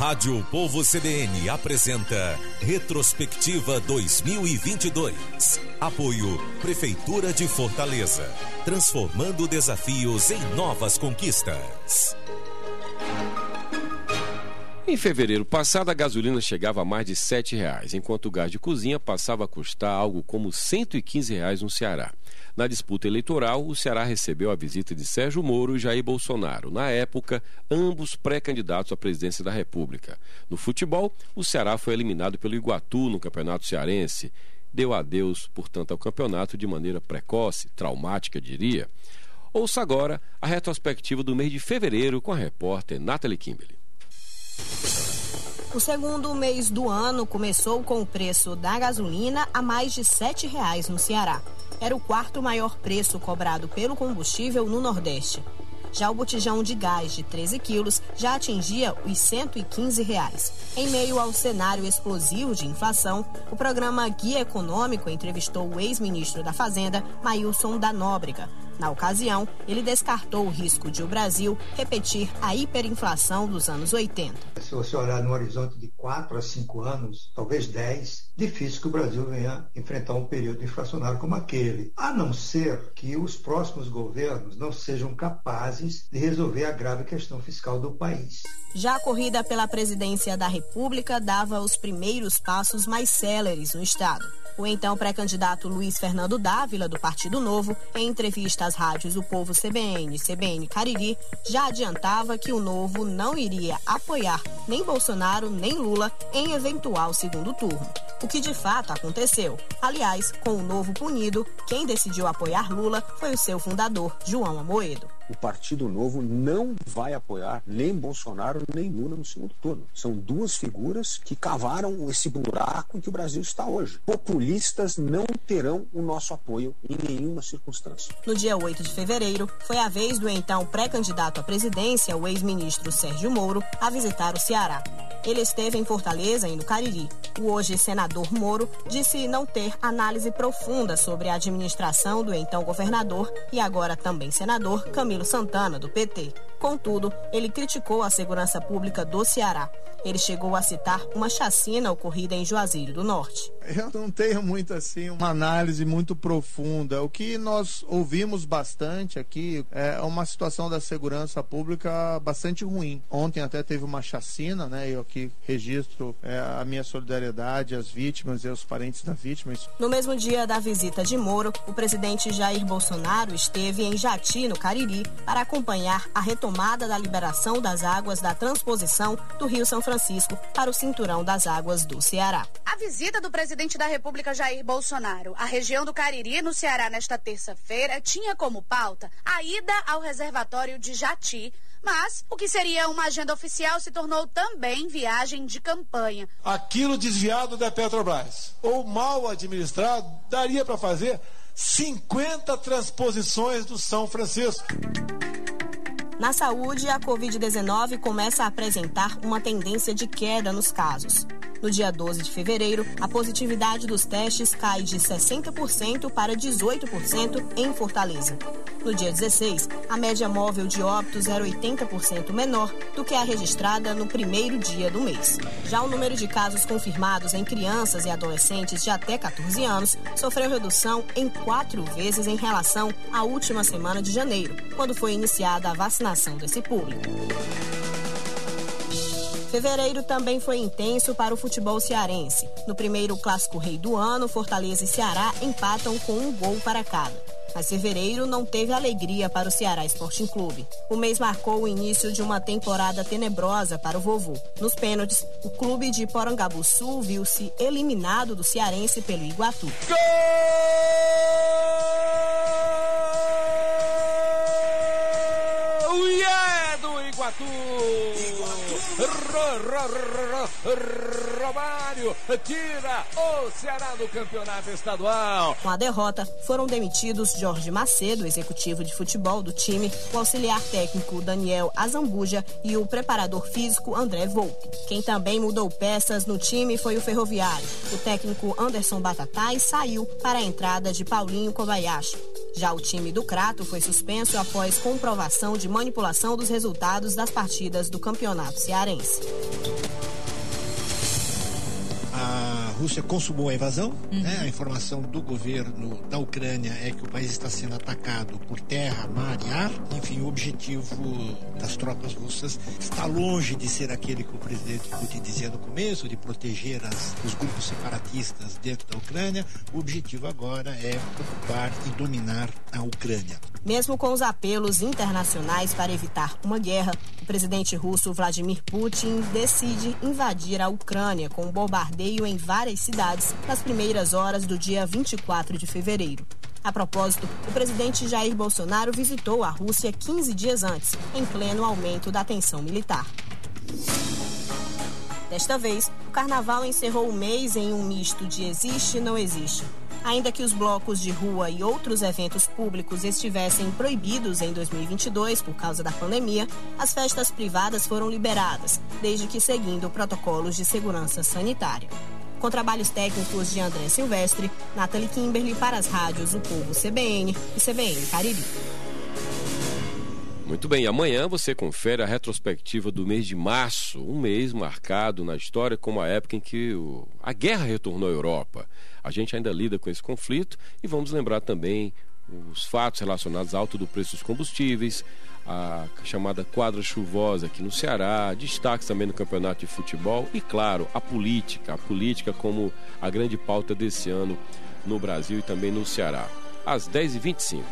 Rádio Povo CBN apresenta Retrospectiva 2022. Apoio Prefeitura de Fortaleza. Transformando desafios em novas conquistas. Em fevereiro passado, a gasolina chegava a mais de 7 reais, enquanto o gás de cozinha passava a custar algo como 115 reais no Ceará. Na disputa eleitoral, o Ceará recebeu a visita de Sérgio Moro e Jair Bolsonaro, na época, ambos pré-candidatos à presidência da República. No futebol, o Ceará foi eliminado pelo Iguatu no Campeonato Cearense. Deu adeus, portanto, ao campeonato de maneira precoce, traumática, diria. Ouça agora a retrospectiva do mês de fevereiro com a repórter Nathalie Kimberley. O segundo mês do ano começou com o preço da gasolina a mais de R$ 7,00 no Ceará. Era o quarto maior preço cobrado pelo combustível no Nordeste. Já o botijão de gás de 13 quilos já atingia os 115 reais. Em meio ao cenário explosivo de inflação, o programa Guia Econômico entrevistou o ex-ministro da Fazenda, Mailson da Nóbrega, na ocasião, ele descartou o risco de o Brasil repetir a hiperinflação dos anos 80. Se você olhar no horizonte de 4 a 5 anos, talvez 10, difícil que o Brasil venha enfrentar um período inflacionário como aquele, a não ser que os próximos governos não sejam capazes de resolver a grave questão fiscal do país. Já a corrida pela presidência da República dava os primeiros passos mais céleres no Estado. O então pré-candidato Luiz Fernando Dávila, do Partido Novo, em entrevista às rádios O Povo CBN e CBN Cariri, já adiantava que o Novo não iria apoiar nem Bolsonaro nem Lula em eventual segundo turno. O que de fato aconteceu. Aliás, com o Novo punido, quem decidiu apoiar Lula foi o seu fundador, João Amoedo o Partido Novo não vai apoiar nem Bolsonaro nem Lula no segundo turno. São duas figuras que cavaram esse buraco em que o Brasil está hoje. Populistas não terão o nosso apoio em nenhuma circunstância. No dia 8 de fevereiro, foi a vez do então pré-candidato à presidência, o ex-ministro Sérgio Moro, a visitar o Ceará. Ele esteve em Fortaleza e no Cariri. O hoje senador Moro disse não ter análise profunda sobre a administração do então governador e agora também senador Camilo Santana, do PT. Contudo, ele criticou a segurança pública do Ceará. Ele chegou a citar uma chacina ocorrida em Juazeiro do Norte. Eu não tenho muito assim uma análise muito profunda. O que nós ouvimos bastante aqui é uma situação da segurança pública bastante ruim. Ontem até teve uma chacina, né? Eu aqui registro é, a minha solidariedade às vítimas e aos parentes das vítimas. No mesmo dia da visita de Moro, o presidente Jair Bolsonaro esteve em Jati, no Cariri, para acompanhar a retomada da liberação das águas da transposição do Rio São Francisco para o cinturão das águas do Ceará. A visita do presidente da República Jair Bolsonaro à região do Cariri, no Ceará, nesta terça-feira, tinha como pauta a ida ao reservatório de Jati. Mas o que seria uma agenda oficial se tornou também viagem de campanha. Aquilo desviado da Petrobras ou mal administrado daria para fazer 50 transposições do São Francisco. Na saúde, a Covid-19 começa a apresentar uma tendência de queda nos casos. No dia 12 de fevereiro, a positividade dos testes cai de 60% para 18% em Fortaleza. No dia 16, a média móvel de óbitos era 80% menor do que a registrada no primeiro dia do mês. Já o número de casos confirmados em crianças e adolescentes de até 14 anos sofreu redução em quatro vezes em relação à última semana de janeiro, quando foi iniciada a vacinação desse público. Fevereiro também foi intenso para o futebol cearense. No primeiro clássico rei do ano, Fortaleza e Ceará empatam com um gol para cada. Mas fevereiro não teve alegria para o Ceará Sporting Clube. O mês marcou o início de uma temporada tenebrosa para o vovô. Nos pênaltis, o clube de Porangabuçu viu-se eliminado do cearense pelo Iguatu. Gol! Yeah, do Iguatu! Romário tira o Ceará do campeonato estadual. Com a derrota, foram demitidos Jorge Macedo, executivo de futebol do time, o auxiliar técnico Daniel Azambuja e o preparador físico André Volpe. Quem também mudou peças no time foi o Ferroviário. O técnico Anderson Batatai saiu para a entrada de Paulinho Kobayashi. Já o time do Crato foi suspenso após comprovação de manipulação dos resultados das partidas do Campeonato Cearense. Rússia consumou a invasão. Uhum. Né? A informação do governo da Ucrânia é que o país está sendo atacado por terra, mar e ar. Enfim, o objetivo das tropas russas está longe de ser aquele que o presidente Putin dizia no começo, de proteger as, os grupos separatistas dentro da Ucrânia. O objetivo agora é ocupar e dominar a Ucrânia. Mesmo com os apelos internacionais para evitar uma guerra, o presidente russo Vladimir Putin decide invadir a Ucrânia com um bombardeio em várias cidades nas primeiras horas do dia 24 de fevereiro. A propósito, o presidente Jair Bolsonaro visitou a Rússia 15 dias antes, em pleno aumento da tensão militar. Desta vez, o carnaval encerrou o mês em um misto de existe e não existe. Ainda que os blocos de rua e outros eventos públicos estivessem proibidos em 2022 por causa da pandemia, as festas privadas foram liberadas, desde que seguindo protocolos de segurança sanitária. Com trabalhos técnicos de André Silvestre, Nathalie Kimberly para as rádios O Povo CBN e CBN Caribe. Muito bem, amanhã você confere a retrospectiva do mês de março, um mês marcado na história como a época em que o... a guerra retornou à Europa. A gente ainda lida com esse conflito e vamos lembrar também os fatos relacionados ao alto do preço dos combustíveis, a chamada quadra chuvosa aqui no Ceará, destaques também no campeonato de futebol e, claro, a política, a política como a grande pauta desse ano no Brasil e também no Ceará. Às 10h25.